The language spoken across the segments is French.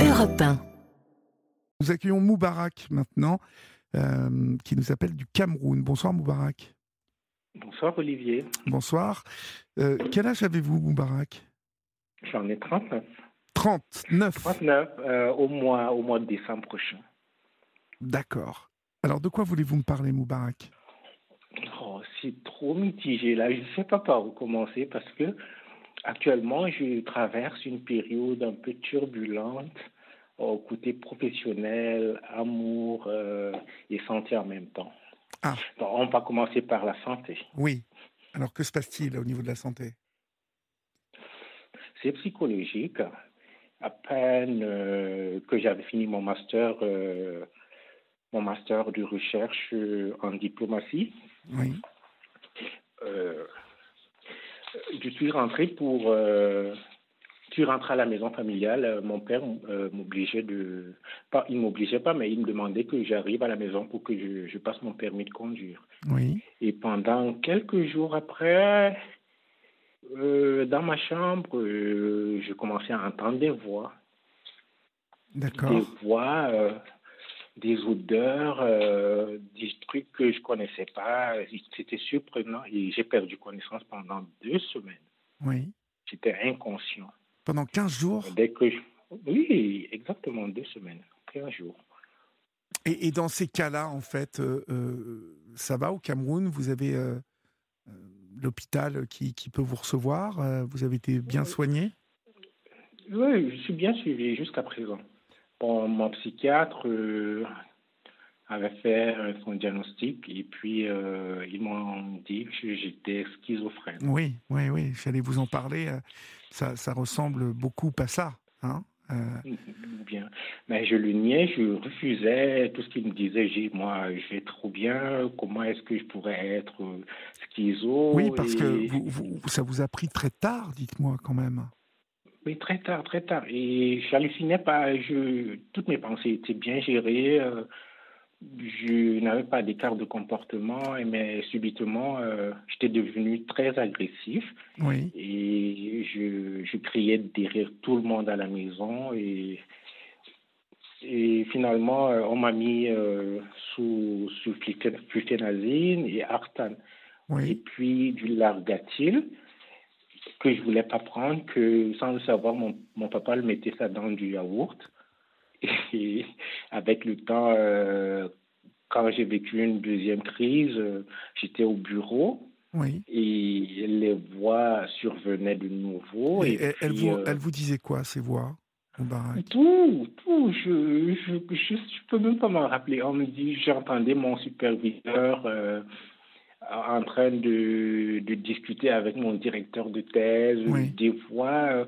Europe 1. Nous accueillons Moubarak maintenant, euh, qui nous appelle du Cameroun. Bonsoir Moubarak. Bonsoir Olivier. Bonsoir. Euh, quel âge avez-vous Moubarak? J'en ai 39. 39 39 euh, au, mois, au mois de décembre prochain. D'accord. Alors de quoi voulez-vous me parler Moubarak? Oh, c'est trop mitigé là. Je ne sais pas par où commencer parce que actuellement, je traverse une période un peu turbulente au côté professionnel, amour euh, et santé en même temps. Ah. On va commencer par la santé. Oui. Alors que se passe-t-il au niveau de la santé? C'est psychologique. À peine euh, que j'avais fini mon master, euh, mon master de recherche en diplomatie, Oui. Euh, je suis rentré pour. euh, je suis rentré à la maison familiale. Euh, Mon père euh, m'obligeait de. Pas, il m'obligeait pas, mais il me demandait que j'arrive à la maison pour que je, je passe mon permis de conduire. Oui. Et pendant quelques jours après, euh, dans ma chambre, euh, je commençais à entendre des voix. Des D'accord. voix, euh, des odeurs, euh, des trucs que je connaissais pas. C'était surprenant et j'ai perdu connaissance pendant deux semaines. Oui. J'étais inconscient. Pendant 15 jours? Dès que je... Oui, exactement deux semaines, 15 jours. et, et dans ces cas-là, en fait, euh, euh, ça va au Cameroun? Vous avez euh, euh, l'hôpital qui, qui peut vous recevoir? Euh, Vous avez été bien soigné? Oui, je suis bien suivi jusqu'à présent. Bon, mon psychiatre euh, avait fait euh, son diagnostic et puis euh, ils m'ont dit que j'étais schizophrène. Oui, oui, oui. J'allais vous en parler. euh, Ça, ça ressemble beaucoup à ça. Hein Euh, Bien. Mais je le niais, je refusais tout ce qu'il me disait. J'ai moi, je vais trop bien. Comment est-ce que je pourrais être schizo oui, parce que Et- vous, vous- ça vous a pris très tard, dites-moi quand même. Oui, très tard, très tard. Et j'hallucinais pas. Je, toutes mes pensées étaient bien gérées. euh, je n'avais pas d'écart de comportement, et mais subitement, euh, j'étais devenu très agressif. Oui, Et je, je criais derrière tout le monde à la maison. Et, et finalement, euh, on m'a mis euh, sous, sous et Artan. Et oui. puis du Largatil, que je voulais pas prendre, que sans le savoir, mon, mon papa le mettait ça dans du yaourt. Et avec le temps, euh, quand j'ai vécu une deuxième crise, euh, j'étais au bureau oui. et les voix survenaient de nouveau. Et Et, elle, vous, euh, elle vous disait quoi, ces voix Tout, tout, je je, je, je peux même pas m'en rappeler. On me dit, j'entendais mon superviseur euh, en train de, de discuter avec mon directeur de thèse, Oui. des voix euh,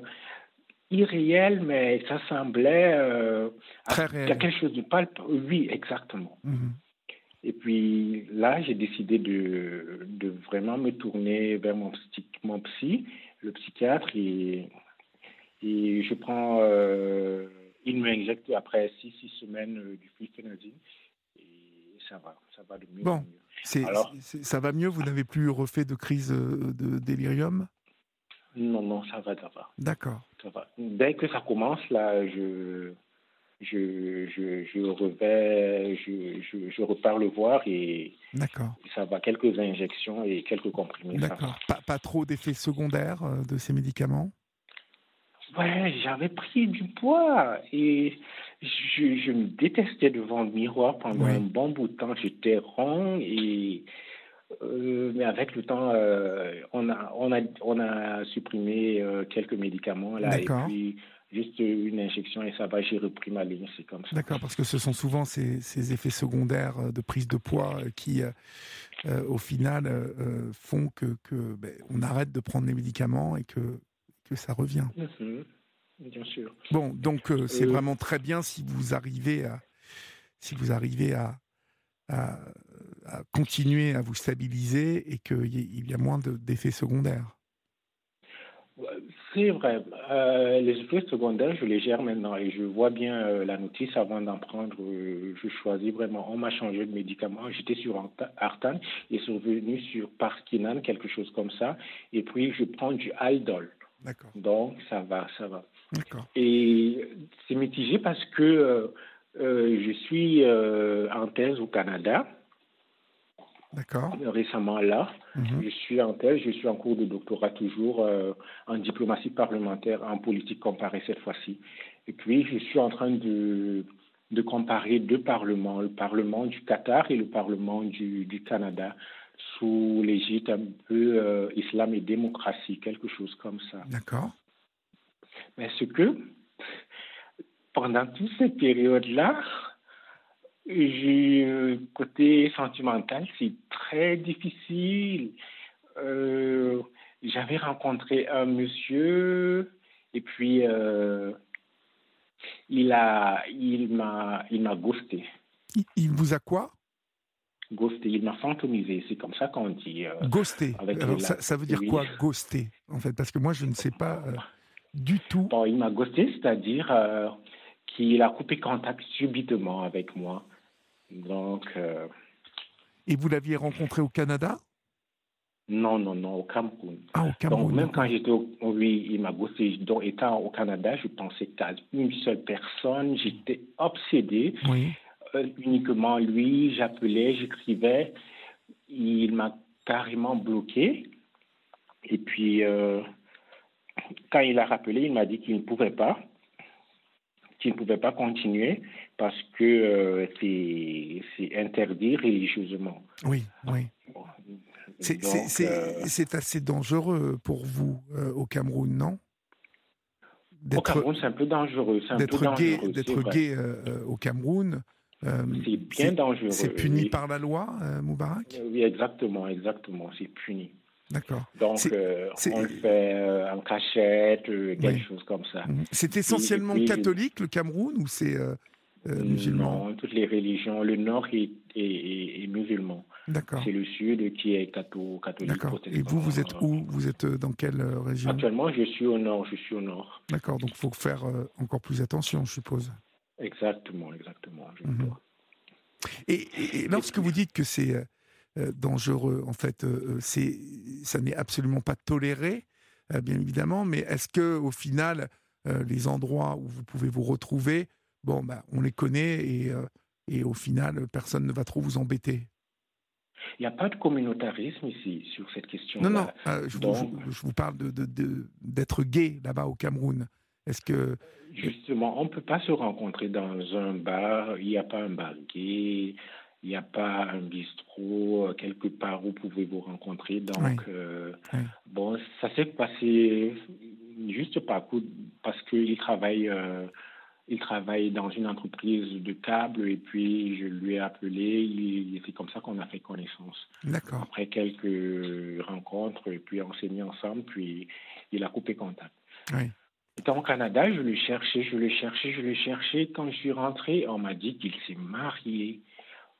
irréelles, mais ça semblait euh, Très il y a réel. quelque chose de palpable. Oui, exactement. Mhm. Et puis là, j'ai décidé de, de vraiment me tourner vers mon psy, mon psy le psychiatre, et, et je prends, euh, il m'injecte après six, six semaines euh, du flunitrazine, et ça va, ça va de mieux Bon. en mieux. C'est- Alors c'est- ça va mieux Vous n'avez plus refait de crise euh, de délirium? Non, non, ça va, ça va, D'accord. Dès que ça commence, là, je, je, je, je revais, je, je, je repars le voir et ça va, quelques injections et quelques comprimés. D'accord. Pas, pas trop d'effets secondaires euh, de ces médicaments? Ouais, j'avais pris du poids et je, je me détestais devant le miroir pendant un bon bout de temps. J'étais rond et euh, mais avec le temps, euh, on a on a on a supprimé euh, quelques médicaments là et puis juste une injection et ça va. J'ai repris ma ligne, c'est comme ça. D'accord, parce que ce sont souvent ces, ces effets secondaires de prise de poids qui, euh, au final, euh, font que, que ben, on arrête de prendre les médicaments et que, que ça revient. Mhm, Bien sûr. Bon, donc euh, c'est Euh, vraiment très bien si vous arrivez à, si vous arrivez à, à, à continuer à vous stabiliser et qu'il y, a moins de- d'effets secondaires. C'est vrai. Euh, les effets secondaires, je les gère maintenant et je vois bien euh, la notice avant d'en prendre. euh, je choisis vraiment. On m'a changé de médicament. J'étais sur Arta- Artan et survenu sur Parkinan, quelque chose comme ça. Et puis, je prends du Aldol. D'accord. Donc, ça va, ça va. Et c'est mitigé parce que je suis en thèse au Canada. D'accord. Récemment là, mhm. je suis en thèse, je suis en cours de doctorat toujours en diplomatie parlementaire, en politique comparée cette fois-ci. Et puis, je suis en train de, de comparer deux parlements, le Parlement du Qatar et le Parlement du, du Canada, sous l'égide un peu euh, islam et démocratie, quelque chose comme ça. D'accord. Mais ce que, pendant toute cette période-là, j'ai côté sentimental, c'est très difficile. Euh, j'avais rencontré un monsieur et puis euh, il a, il m'a, il m'a ghosté. Il, vous a quoi? Ghosté, il m'a fantomisé, c'est comme ça qu'on dit. Euh, ghosté. ça, veut dire quoi, ghosté, en fait? Parce que moi, je ne sais pas euh, du tout. Bon, il m'a ghosté, c'est-à-dire euh, qu'il a coupé contact subitement avec moi. Donc. Et vous l'aviez rencontré au Canada? Non, non, non, au Cameroun. Ah, au Cameroun. Donc, même quand j'étais au. Oui, il m'a bossé. Donc, étant au Canada, je pensais qu'à une seule personne. J'étais obsédé. Oui. Euh, uniquement lui, j'appelais, j'écrivais. Il m'a carrément bloqué. Et puis, euh, quand il a rappelé, il m'a dit qu'il ne pouvait pas, qu'il ne pouvait pas continuer parce que euh, c'est interdit religieusement. Oui, oui. Euh, c'est assez dangereux pour vous euh, au Cameroun, non? Au Cameroun, c'est un peu dangereux. D'être gay, gay euh, au Cameroun. C'est bien dangereux. C'est puni par la loi, Moubarak? Oui, exactement, exactement. C'est puni. D'accord. Donc, on le fait en cachette, quelque chose comme ça. Mhm. C'est essentiellement catholique, le Cameroun, ou c'est musulman Non, toutes les religions. Le Nord est, est musulman. C'est le sud qui est catholique. D'accord. Et vous, vous êtes où? Vous êtes euh, dans quelle euh, région? Actuellement, je suis au nord. Je suis au nord. D'accord. Donc, il faut faire euh, encore plus attention, je suppose. Exactement, exactement. Mhm. et, lorsque vous dites que c'est dangereux, en fait, c'est ça n'est absolument pas toléré, bien évidemment. Mais est-ce que, au final, les endroits où vous pouvez vous retrouver, bon, bah, on les connaît et, et au final, personne ne va trop vous embêter? Il n'y a pas de communautarisme ici sur cette question. Non, non, euh, je, vous, parle d'être de, gay là-bas au Cameroun. Est-ce que. Justement, on ne peut pas se rencontrer dans un bar, il n'y a pas un bar gay, il n'y a pas un bistrot euh, quelque part où vous pouvez vous rencontrer. Donc, euh, bon, ça s'est passé juste par coup, parce qu'il travaille il travaille dans une entreprise de câbles et puis je lui ai appelé. C'est comme ça qu'on a fait connaissance. D'accord. Après quelques rencontres et puis on s'est mis ensemble, puis il a coupé contact. Oui. Étant au Canada, je le cherchais, je le cherchais, je le cherchais. Quand je suis rentré, on m'a dit qu'il s'est marié.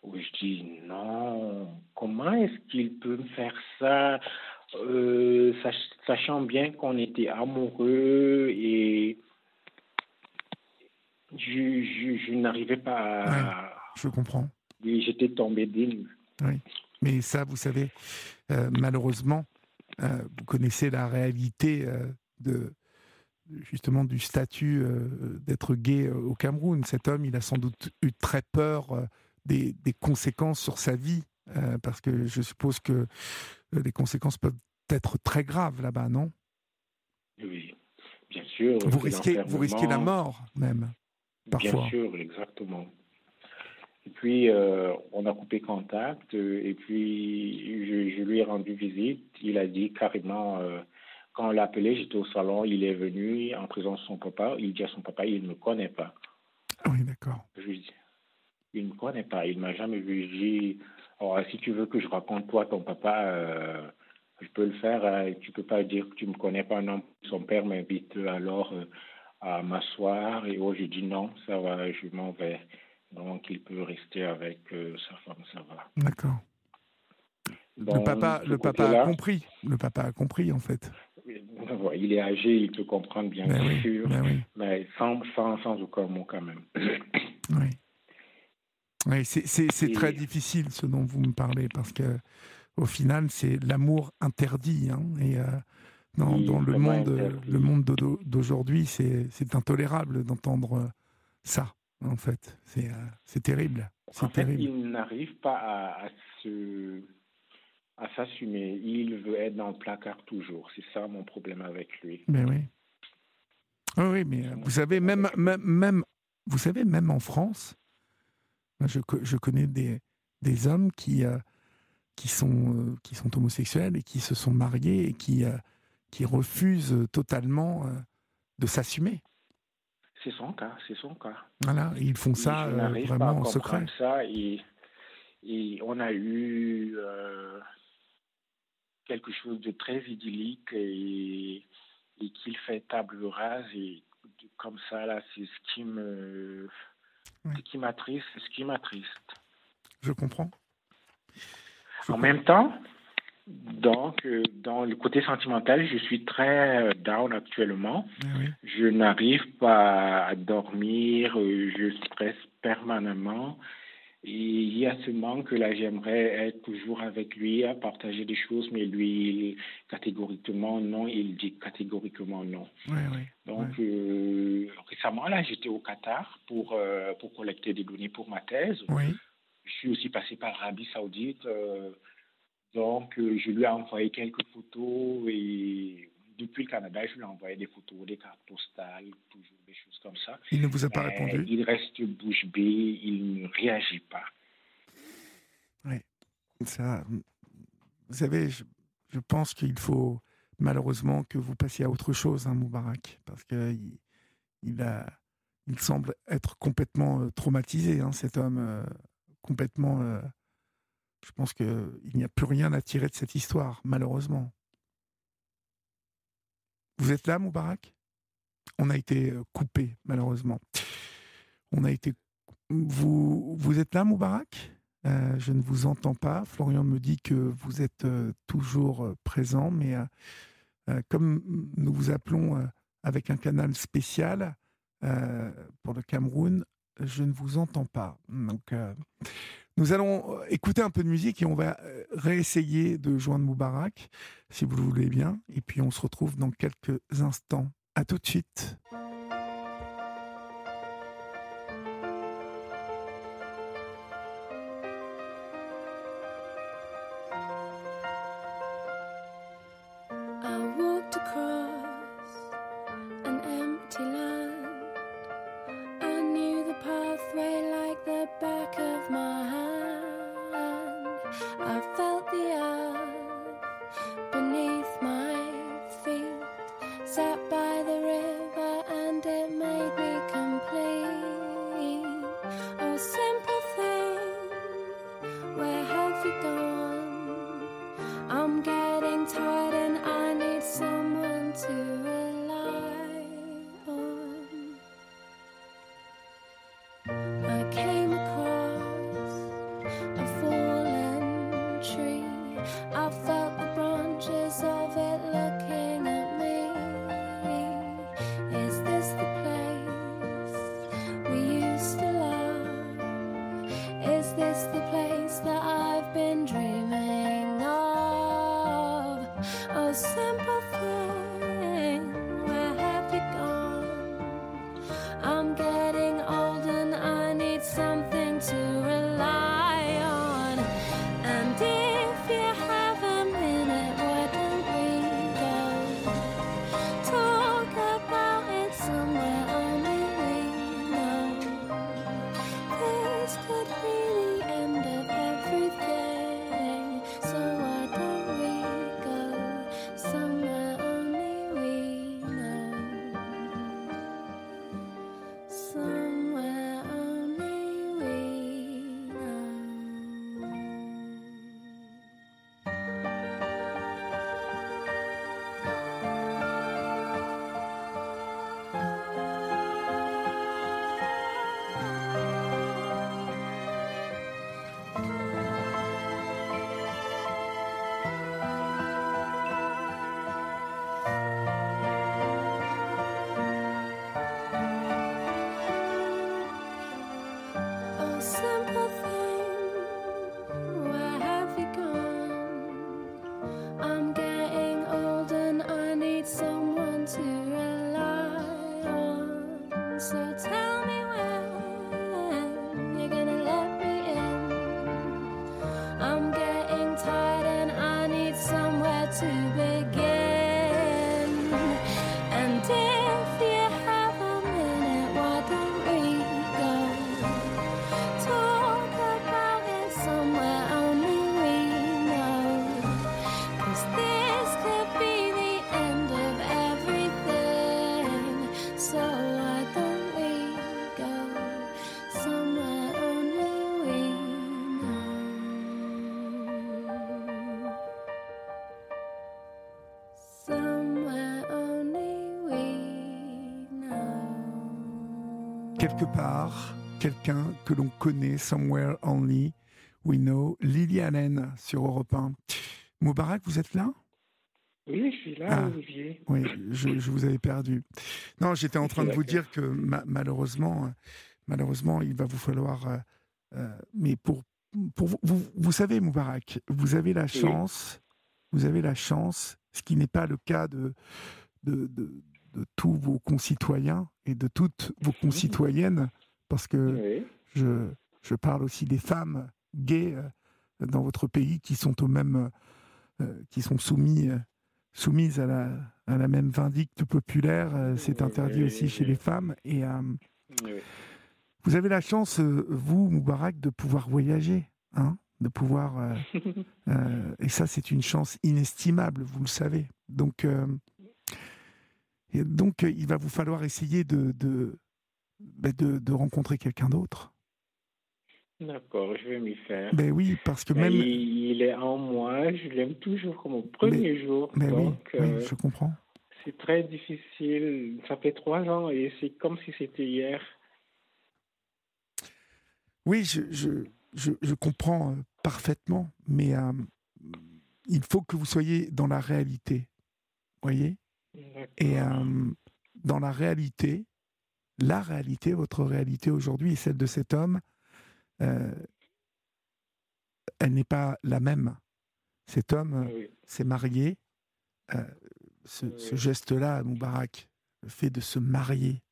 Je dis non, comment est-ce qu'il peut me faire ça, euh, sachant bien qu'on était amoureux et je, je, n'arrivais pas à. je comprends. J'étais tombé d'une. Oui. Mais ça, vous savez, euh, malheureusement, euh, vous connaissez la réalité de justement du statut d'être gay au Cameroun. Cet homme, il a sans doute eu très peur des, des, conséquences sur sa vie, parce que je suppose que les conséquences peuvent être très graves là-bas, non? Oui, bien sûr. Vous risquez, vous risquez la mort même. Bien sûr, exactement. Et puis, euh, on a coupé contact euh, et puis je, lui ai rendu visite. Il a dit carrément, euh, quand on l'a appelé, j'étais au salon, il est venu en présence de son papa. Il dit à son papa, il ne me connaît pas. Ah oui, d'accord. Je lui dis, il ne me connaît pas, il ne m'a jamais vu. Je dis, oh, si tu veux que je raconte toi, ton papa, je peux le faire. tu ne peux pas dire que tu ne me connais pas. Non, son père m'invite alors à m'asseoir et oh, j'ai dit non, ça va, je m'en vais. Donc il peut rester avec euh, sa femme, ça va. D'accord. Le papa, le papa a compris. Le papa a compris en fait. Il est âgé, il peut comprendre bien ben sûr, ben mais sans, sans, sans, aucun mot quand même. Oui. oui c'est très difficile ce dont vous me parlez parce que au final c'est l'amour interdit hein, et euh, dans, le monde, le monde d'aujourd'hui, c'est intolérable d'entendre ça, en fait. C'est terrible. En fait, il n'arrive pas à, se à s'assumer. Il veut être dans le placard toujours. C'est ça mon problème avec lui. Mais oui. oui, mais vous savez, même, même, même, vous savez, même en France, je, je connais des, des hommes qui, euh, qui, sont, euh, qui sont homosexuels et qui se sont mariés et qui, euh, qui refusent totalement de s'assumer. C'est son cas, c'est son cas. Voilà, ils font ça vraiment en secret. Ça et, on a eu quelque chose de très idyllique et, et qu'il fait table rase et comme ça là, c'est ce qui me, ce qui m'attriste, ce qui m'attriste. Je comprends. en même temps, donc, euh, dans le côté sentimental, je suis très euh, down actuellement. Eh je n'arrive pas à dormir, euh, je stresse permanemment. Il y a ce manque que là, j'aimerais être toujours avec lui, à partager des choses, mais lui, catégoriquement non, il dit catégoriquement non. Donc, récemment, là, j'étais au Qatar pour, pour collecter des données pour ma thèse. Je suis aussi passé par l'Arabie Saoudite. Euh, donc, euh, je lui ai envoyé quelques photos et depuis le Canada, je lui ai envoyé des photos, des cartes postales, toujours des choses comme ça. Il ne vous a pas répondu? Il reste bouche bée, il ne réagit pas. Oui, ça. Vous savez, je, pense qu'il faut malheureusement que vous passiez à autre chose, hein, Moubarak, parce qu'il il a, il semble être complètement euh, traumatisé, hein, cet homme complètement. Euh, je pense qu'il n'y a plus rien à tirer de cette histoire, malheureusement. Vous êtes là, Moubarak? On a été euh, coupé, malheureusement. On a été. Vous, vous êtes là, Moubarak? Euh, Je ne vous entends pas. Florian me dit que vous êtes toujours présent, mais comme nous vous appelons avec un canal spécial pour le Cameroun, je ne vous entends pas. Donc, euh, nous allons euh, écouter un peu de musique et on va euh, réessayer de joindre Moubarak, si vous le voulez bien. Et puis on se retrouve dans quelques instants. À tout de suite. Quelque part, quelqu'un que l'on connaît, somewhere only, we know, Lily Allen sur Europe 1. Moubarak, vous êtes là? Oui, je suis là, ah, Olivier. Oui, je, vous avais perdu. Non, j'étais en train de vous dire que malheureusement, malheureusement, il va vous falloir. Euh, euh, mais pour, pour vous, vous, savez, Moubarak, vous avez la chance, vous avez la chance, ce qui n'est pas le cas de, de, de tous vos concitoyens et de toutes vos concitoyennes, parce que je, je, parle aussi des femmes gays euh, dans votre pays qui sont au même, euh, qui sont soumis, euh, soumises à la, à la même vindicte populaire. C'est interdit aussi chez les femmes. Et vous avez la chance, vous, Moubarak, de pouvoir voyager. Hein de pouvoir et ça c'est une chance inestimable vous le savez donc et donc, euh, il va vous falloir essayer de, de, ben, de, rencontrer quelqu'un d'autre. D'accord, je vais m'y faire. Ben oui, parce que même. Il, est en moi, je l'aime toujours comme au premier jour. Mais donc, oui, euh, je comprends. C'est très difficile. Ça fait trois ans et c'est comme si c'était hier. Oui, je, je, je, je comprends euh, parfaitement, mais il faut que vous soyez dans la réalité. Voyez? Et euh, dans la réalité, la réalité, votre réalité aujourd'hui et celle de cet homme, euh, elle n'est pas la même. Cet homme s'est marié. Euh, ce, geste-là, Moubarak, le fait de se marier,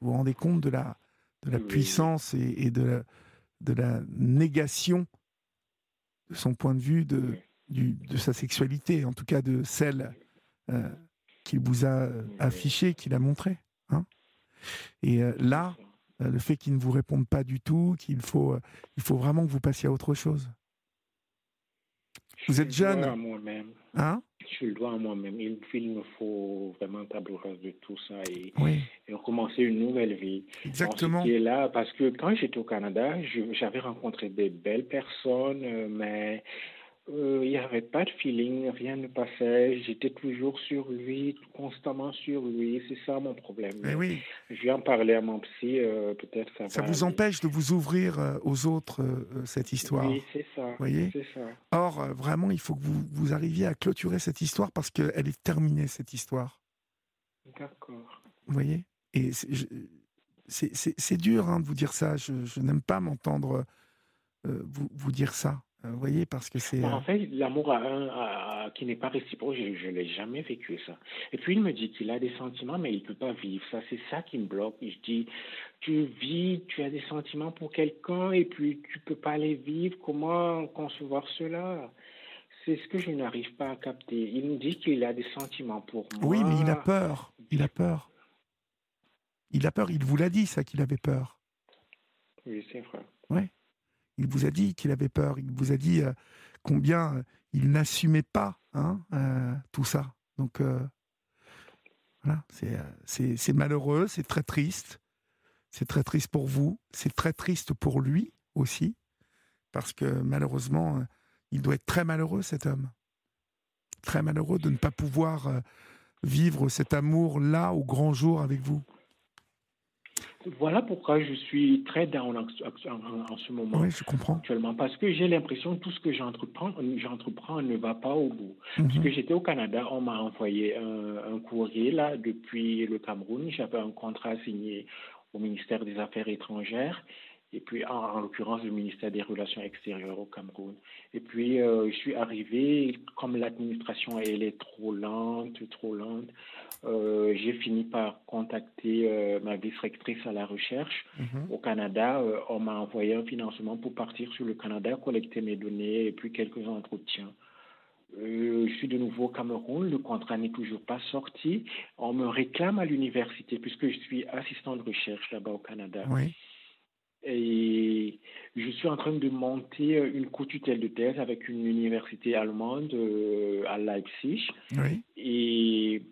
vous vous rendez compte de la, de la puissance et, de, la, de la négation de son point de vue de, du, de sa sexualité, en tout cas de celle qu'il vous a euh, affiché, qu'il a montré. Hein et euh, là, euh, le fait qu'il ne vous réponde pas du tout, qu'il faut, il faut vraiment que vous passiez à autre chose. Vous êtes jeune. Hein? Je le dois à moi-même. Il, il, me faut vraiment table rase de tout ça et, et, recommencer une nouvelle vie. Exactement. est là parce que quand j'étais au Canada, j'avais rencontré des belles personnes, mais euh, il n'y avait pas de feeling, rien ne passait. J'étais toujours sur lui, constamment sur lui. C'est ça mon problème. Mais oui. Je viens parler à mon psy, euh, peut-être ça. Ça vous empêche de vous ouvrir euh, aux autres cette histoire. Oui, c'est ça. Voyez. Ça. Or, vraiment, il faut que vous, vous arriviez à clôturer cette histoire parce qu'elle est terminée cette histoire. D'accord. Vous voyez. Et c'est dur hein, de vous dire ça. Je, je n'aime pas m'entendre vous, vous dire ça. Euh, vous voyez, parce que c'est. En euh, fait, l'amour à qui n'est pas réciproque, je ne l'ai jamais vécu ça. Et puis il me dit qu'il a des sentiments, mais il ne peut pas vivre. Ça, c'est ça qui me bloque. Je dis, tu vis, tu as des sentiments pour quelqu'un, et puis tu ne peux pas les vivre. Comment concevoir cela? C'est ce que je n'arrive pas à capter. Il me dit qu'il a des sentiments pour moi. Oui, mais il a peur. Il a peur. Il a peur. Il vous l'a dit, ça, qu'il avait peur. Oui, c'est vrai. Oui. Il vous a dit qu'il avait peur, il vous a dit euh, combien euh, il n'assumait pas hein, euh, tout ça. Donc c'est malheureux, c'est très triste. C'est très triste pour vous, c'est très triste pour lui aussi, parce que malheureusement, il doit être très malheureux cet homme. Très malheureux de ne pas pouvoir vivre cet amour-là au grand jour avec vous. Voilà pourquoi je suis très down en, ce moment. Oui, je comprends. Actuellement, parce que j'ai l'impression que tout ce que j'entreprends, j'entreprends ne va pas au bout. Parce mhm. que j'étais au Canada, on m'a envoyé un, courrier là depuis le Cameroun. J'avais un contrat signé au ministère des Affaires étrangères et puis en, l'occurrence le ministère des Relations extérieures au Cameroun. Et puis euh, je suis arrivé, comme l'administration elle est trop lente, trop lente, euh, j'ai fini par contacter euh, ma vice-rectrice à la recherche mhm. au Canada. on m'a envoyé un financement pour partir sur le Canada, collecter mes données et puis quelques entretiens. je suis de nouveau au Cameroun, le contrat n'est toujours pas sorti. On me réclame à l'université puisque je suis assistant de recherche là-bas au Canada. Oui. Et je suis en train de monter une co-tutelle de thèse avec une université allemande euh, à Leipzig. Oui. Et,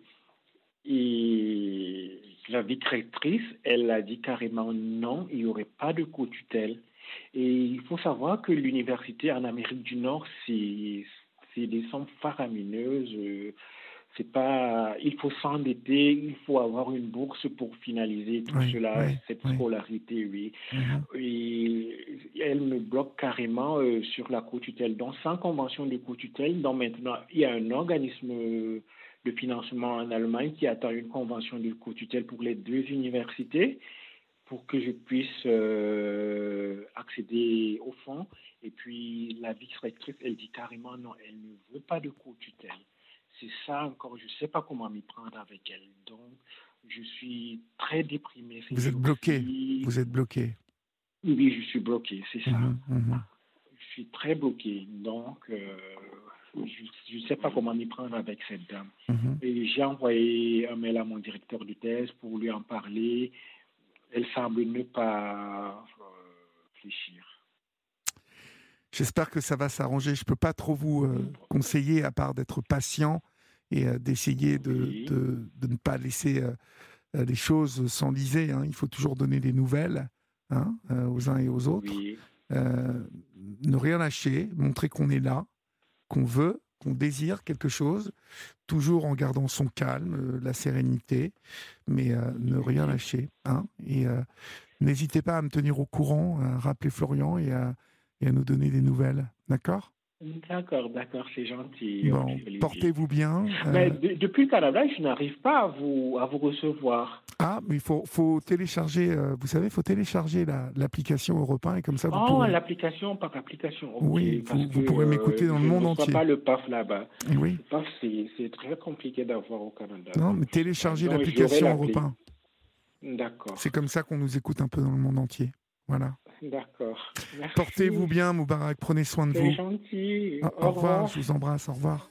et la directrice, elle a dit carrément non, il n'y aurait pas de co-tutelle. Et il faut savoir que l'université en Amérique du Nord, c'est des sommes faramineuses. C'est pas, il faut s'endetter, il faut avoir une bourse pour finaliser tout cela, cette scolarité, oui. Mm-hmm. Et elle me bloque carrément euh, sur la co-tutelle. Donc, sans convention de co-tutelle, donc maintenant, il y a un organisme de financement en Allemagne qui attend une convention de co-tutelle pour les deux universités pour que je puisse euh, accéder au fonds. Et puis la vice-rectrice, elle dit carrément non, elle ne veut pas de co-tutelle. C'est ça encore, je ne sais pas comment m'y prendre avec elle. Donc, je suis très déprimé. Vous êtes bloqué Vous êtes bloqué Oui, je suis bloqué, c'est ça. Mhm, mhm. Je suis très bloqué. Donc, euh, je ne sais pas comment m'y prendre avec cette dame. Mhm. Et j'ai envoyé un mail à mon directeur de thèse pour lui en parler elle semble ne pas euh, réfléchir. J'espère que ça va s'arranger. Je ne peux pas trop vous euh, conseiller, à part d'être patient et euh, d'essayer de, de, ne pas laisser les choses s'enliser. Hein. Il faut toujours donner des nouvelles hein, aux uns et aux autres. ne rien lâcher, montrer qu'on est là, qu'on veut, qu'on désire quelque chose, toujours en gardant son calme, euh, la sérénité, mais euh, ne rien lâcher. Hein, et euh, n'hésitez pas à me tenir au courant, à rappeler Florian et à, et à nous donner des nouvelles. D'accord? D'accord, d'accord, c'est gentil. Bon, portez-vous bien. Mais depuis le Canada, je n'arrive pas à vous, à vous recevoir. Ah, mais il faut, faut télécharger, euh, vous savez, il faut télécharger l'application Europe 1 et comme ça vous oh, l'application par application. oui, vous, pourrez m'écouter dans le monde entier. pas le PAF là-bas. Oui. Le PAF, c'est très compliqué d'avoir au Canada. Non, mais téléchargez l'application Europe 1. D'accord. C'est comme ça qu'on nous écoute un peu dans le monde entier. Voilà. D'accord. Portez-vous bien, Moubarak. Prenez soin de vous. gentil. Au, revoir. Je vous embrasse. Au revoir.